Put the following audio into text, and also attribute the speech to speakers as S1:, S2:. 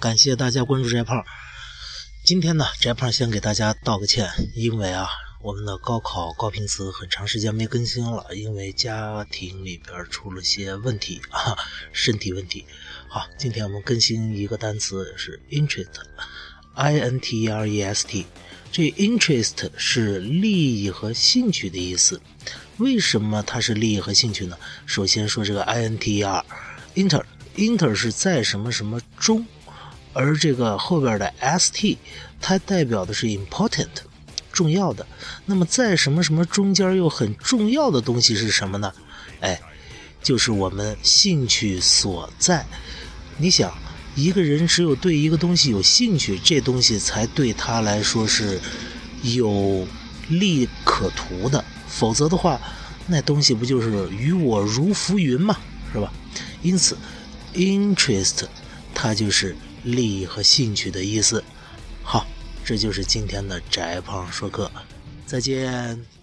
S1: 感谢大家关注翟胖。今天呢，翟胖先给大家道个歉，因为啊，我们的高考高频词很长时间没更新了，因为家庭里边出了些问题啊，身体问题。好，今天我们更新一个单词是 interest，i n t e r e s t。这 interest 是利益和兴趣的意思。为什么它是利益和兴趣呢？首先说这个 i n t e r，inter。inter 是在什么什么中，而这个后边的 st 它代表的是 important 重要的。那么在什么什么中间又很重要的东西是什么呢？哎，就是我们兴趣所在。你想，一个人只有对一个东西有兴趣，这东西才对他来说是有利可图的。否则的话，那东西不就是与我如浮云嘛，是吧？因此。Interest，它就是利益和兴趣的意思。好，这就是今天的宅胖说课，再见。